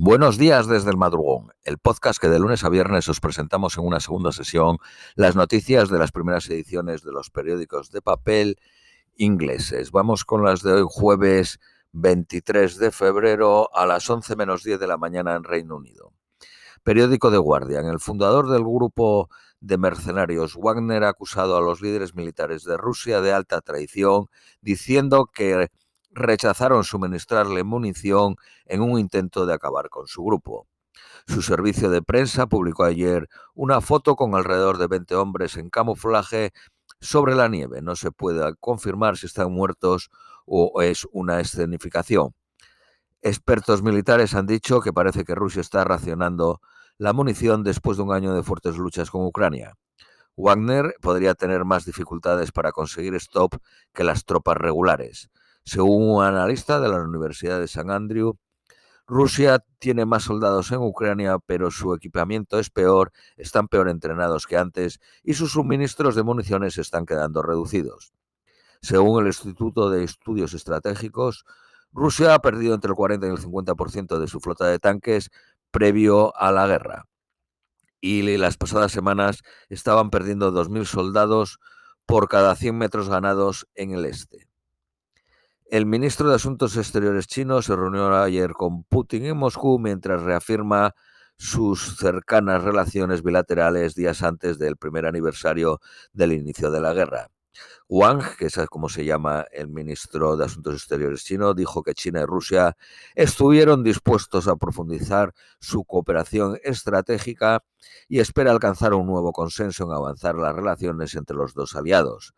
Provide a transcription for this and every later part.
Buenos días desde el madrugón, el podcast que de lunes a viernes os presentamos en una segunda sesión las noticias de las primeras ediciones de los periódicos de papel ingleses. Vamos con las de hoy jueves 23 de febrero a las 11 menos 10 de la mañana en Reino Unido. Periódico de Guardian, el fundador del grupo de mercenarios Wagner ha acusado a los líderes militares de Rusia de alta traición, diciendo que rechazaron suministrarle munición en un intento de acabar con su grupo. Su servicio de prensa publicó ayer una foto con alrededor de 20 hombres en camuflaje sobre la nieve. No se puede confirmar si están muertos o es una escenificación. Expertos militares han dicho que parece que Rusia está racionando la munición después de un año de fuertes luchas con Ucrania. Wagner podría tener más dificultades para conseguir stop que las tropas regulares. Según un analista de la Universidad de San Andrew, Rusia tiene más soldados en Ucrania, pero su equipamiento es peor, están peor entrenados que antes y sus suministros de municiones están quedando reducidos. Según el Instituto de Estudios Estratégicos, Rusia ha perdido entre el 40 y el 50% de su flota de tanques previo a la guerra. Y las pasadas semanas estaban perdiendo 2.000 soldados por cada 100 metros ganados en el este. El ministro de Asuntos Exteriores chino se reunió ayer con Putin en Moscú mientras reafirma sus cercanas relaciones bilaterales días antes del primer aniversario del inicio de la guerra. Wang, que es como se llama el ministro de Asuntos Exteriores chino, dijo que China y Rusia estuvieron dispuestos a profundizar su cooperación estratégica y espera alcanzar un nuevo consenso en avanzar las relaciones entre los dos aliados.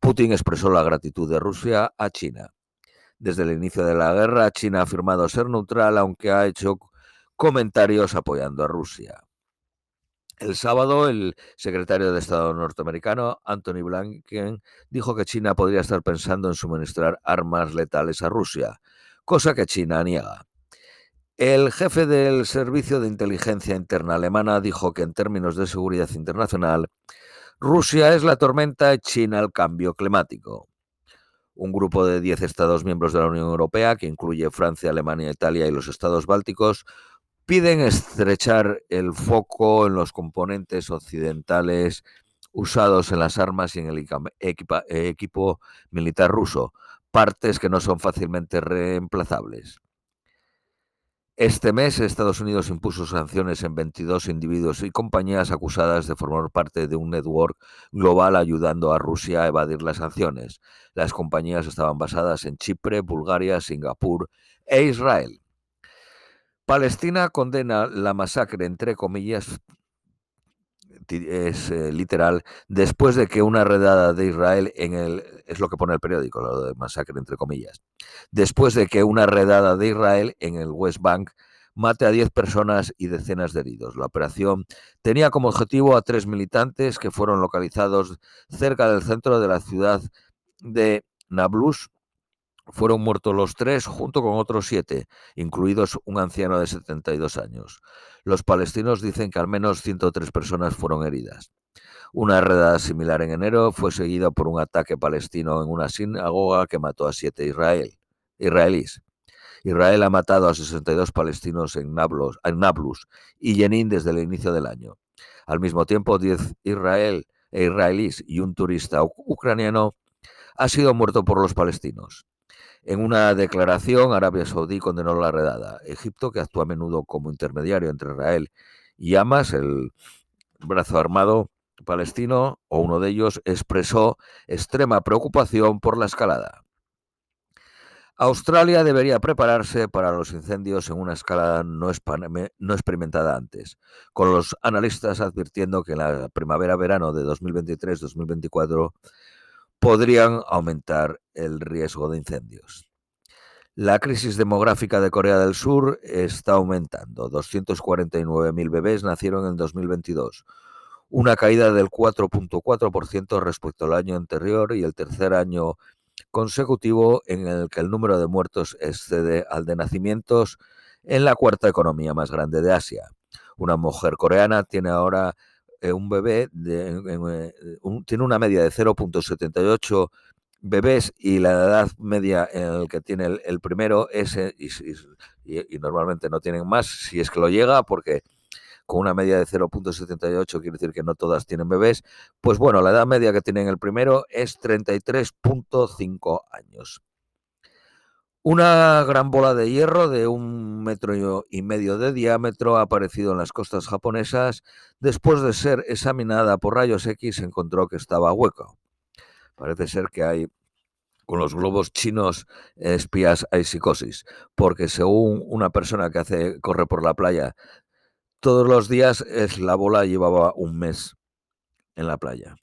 Putin expresó la gratitud de Rusia a China. Desde el inicio de la guerra, China ha afirmado ser neutral, aunque ha hecho comentarios apoyando a Rusia. El sábado, el secretario de Estado norteamericano, Anthony Blinken, dijo que China podría estar pensando en suministrar armas letales a Rusia, cosa que China niega. El jefe del Servicio de Inteligencia Interna alemana dijo que en términos de seguridad internacional, Rusia es la tormenta y China el cambio climático un grupo de 10 Estados miembros de la Unión Europea, que incluye Francia, Alemania, Italia y los Estados Bálticos, piden estrechar el foco en los componentes occidentales usados en las armas y en el equipo militar ruso, partes que no son fácilmente reemplazables. Este mes Estados Unidos impuso sanciones en 22 individuos y compañías acusadas de formar parte de un network global ayudando a Rusia a evadir las sanciones. Las compañías estaban basadas en Chipre, Bulgaria, Singapur e Israel. Palestina condena la masacre, entre comillas, es eh, literal, después de que una redada de Israel en el, es lo que pone el periódico, lo de masacre entre comillas, después de que una redada de Israel en el West Bank mate a 10 personas y decenas de heridos. La operación tenía como objetivo a tres militantes que fueron localizados cerca del centro de la ciudad de Nablus, fueron muertos los tres junto con otros siete, incluidos un anciano de 72 años. Los palestinos dicen que al menos 103 personas fueron heridas. Una redada similar en enero fue seguida por un ataque palestino en una sinagoga que mató a siete israel, israelíes. Israel ha matado a 62 palestinos en Nablus, en Nablus y Jenin desde el inicio del año. Al mismo tiempo, 10 israel, e israelíes y un turista ucraniano ha sido muerto por los palestinos. En una declaración, Arabia Saudí condenó la redada. Egipto, que actúa a menudo como intermediario entre Israel y Hamas, el brazo armado palestino, o uno de ellos, expresó extrema preocupación por la escalada. Australia debería prepararse para los incendios en una escala no, no experimentada antes, con los analistas advirtiendo que en la primavera-verano de 2023-2024 podrían aumentar el riesgo de incendios. La crisis demográfica de Corea del Sur está aumentando. 249.000 bebés nacieron en 2022, una caída del 4.4% respecto al año anterior y el tercer año consecutivo en el que el número de muertos excede al de nacimientos en la cuarta economía más grande de Asia. Una mujer coreana tiene ahora un bebé eh, tiene una media de 0.78 bebés y la edad media en el que tiene el, primero es, y, y, normalmente no tienen más, si es que lo llega, porque con una media de 0.78 quiere decir que no todas tienen bebés, pues bueno, la edad media que tienen el primero es 33.5 años. Una gran bola de hierro de un metro y medio de diámetro ha aparecido en las costas japonesas. Después de ser examinada por rayos X, se encontró que estaba hueco. Parece ser que hay con los globos chinos espías hay psicosis, porque según una persona que hace corre por la playa todos los días, es la bola llevaba un mes en la playa.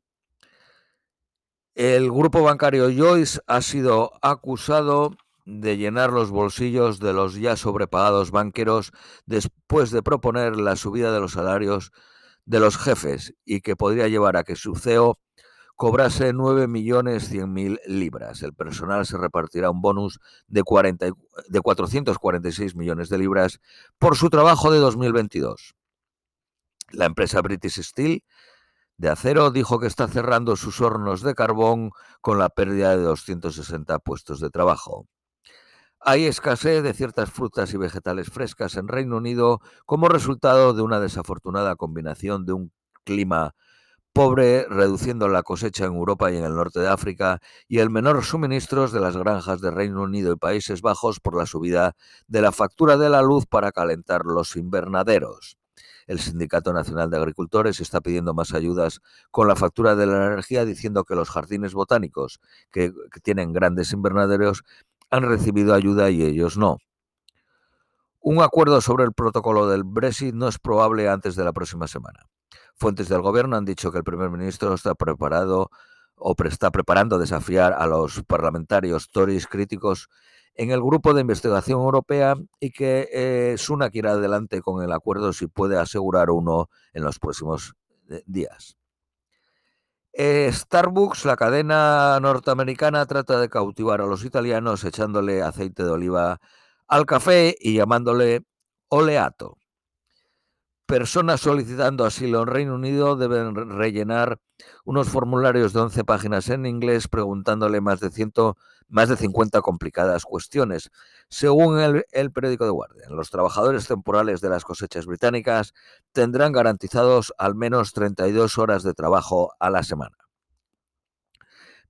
El grupo bancario Joyce ha sido acusado de llenar los bolsillos de los ya sobrepagados banqueros después de proponer la subida de los salarios de los jefes y que podría llevar a que su CEO cobrase 9.100.000 libras. El personal se repartirá un bonus de, 40, de 446 millones de libras por su trabajo de 2022. La empresa British Steel de acero dijo que está cerrando sus hornos de carbón con la pérdida de 260 puestos de trabajo. Hay escasez de ciertas frutas y vegetales frescas en Reino Unido como resultado de una desafortunada combinación de un clima pobre, reduciendo la cosecha en Europa y en el norte de África, y el menor suministros de las granjas de Reino Unido y Países Bajos por la subida de la factura de la luz para calentar los invernaderos. El Sindicato Nacional de Agricultores está pidiendo más ayudas con la factura de la energía, diciendo que los jardines botánicos, que tienen grandes invernaderos, han recibido ayuda y ellos no. Un acuerdo sobre el protocolo del Brexit no es probable antes de la próxima semana. Fuentes del gobierno han dicho que el primer ministro está preparado o está preparando desafiar a los parlamentarios Tories críticos en el grupo de investigación europea y que eh, Sunak irá adelante con el acuerdo si puede asegurar uno en los próximos eh, días. Eh, Starbucks, la cadena norteamericana, trata de cautivar a los italianos echándole aceite de oliva al café y llamándole oleato. Personas solicitando asilo en Reino Unido deben rellenar unos formularios de 11 páginas en inglés preguntándole más de, ciento, más de 50 complicadas cuestiones. Según el, el periódico The Guardian, los trabajadores temporales de las cosechas británicas tendrán garantizados al menos 32 horas de trabajo a la semana.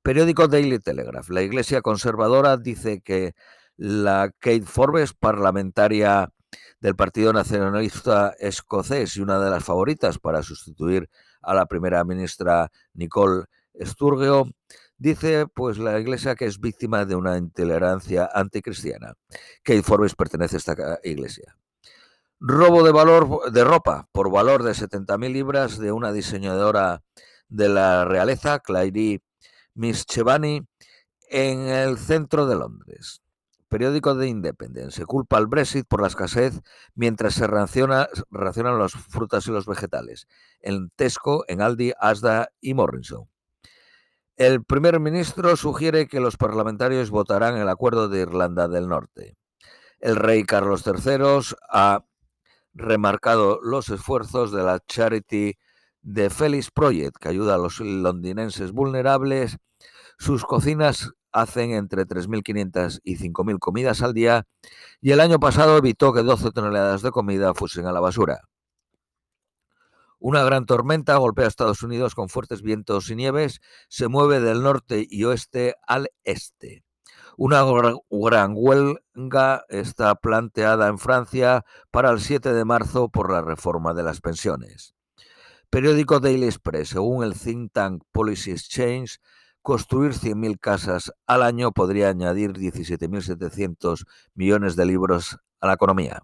Periódico Daily Telegraph. La Iglesia conservadora dice que la Kate Forbes, parlamentaria del Partido Nacionalista Escocés y una de las favoritas para sustituir a la primera ministra Nicole Sturgeon, dice pues la iglesia que es víctima de una intolerancia anticristiana. Kate Forbes pertenece a esta iglesia. Robo de valor de ropa por valor de 70.000 libras de una diseñadora de la realeza, Clary Chevani, en el centro de Londres periódico de Independence. Se culpa al Brexit por la escasez mientras se racionan las frutas y los vegetales. En Tesco, en Aldi, Asda y Morrison. El primer ministro sugiere que los parlamentarios votarán el acuerdo de Irlanda del Norte. El rey Carlos III ha remarcado los esfuerzos de la Charity de Felix Project, que ayuda a los londinenses vulnerables. Sus cocinas hacen entre 3.500 y 5.000 comidas al día y el año pasado evitó que 12 toneladas de comida fuesen a la basura. Una gran tormenta golpea a Estados Unidos con fuertes vientos y nieves, se mueve del norte y oeste al este. Una gran huelga está planteada en Francia para el 7 de marzo por la reforma de las pensiones. Periódico Daily Express, según el think tank Policy Exchange, construir 100.000 casas al año podría añadir 17.700 millones de libros a la economía.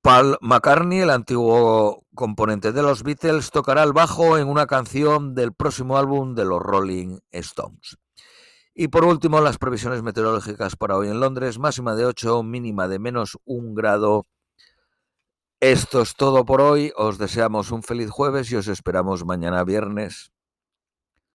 Paul McCartney, el antiguo componente de los Beatles, tocará el bajo en una canción del próximo álbum de los Rolling Stones. Y por último, las previsiones meteorológicas para hoy en Londres, máxima de 8, mínima de menos 1 grado. Esto es todo por hoy, os deseamos un feliz jueves y os esperamos mañana viernes.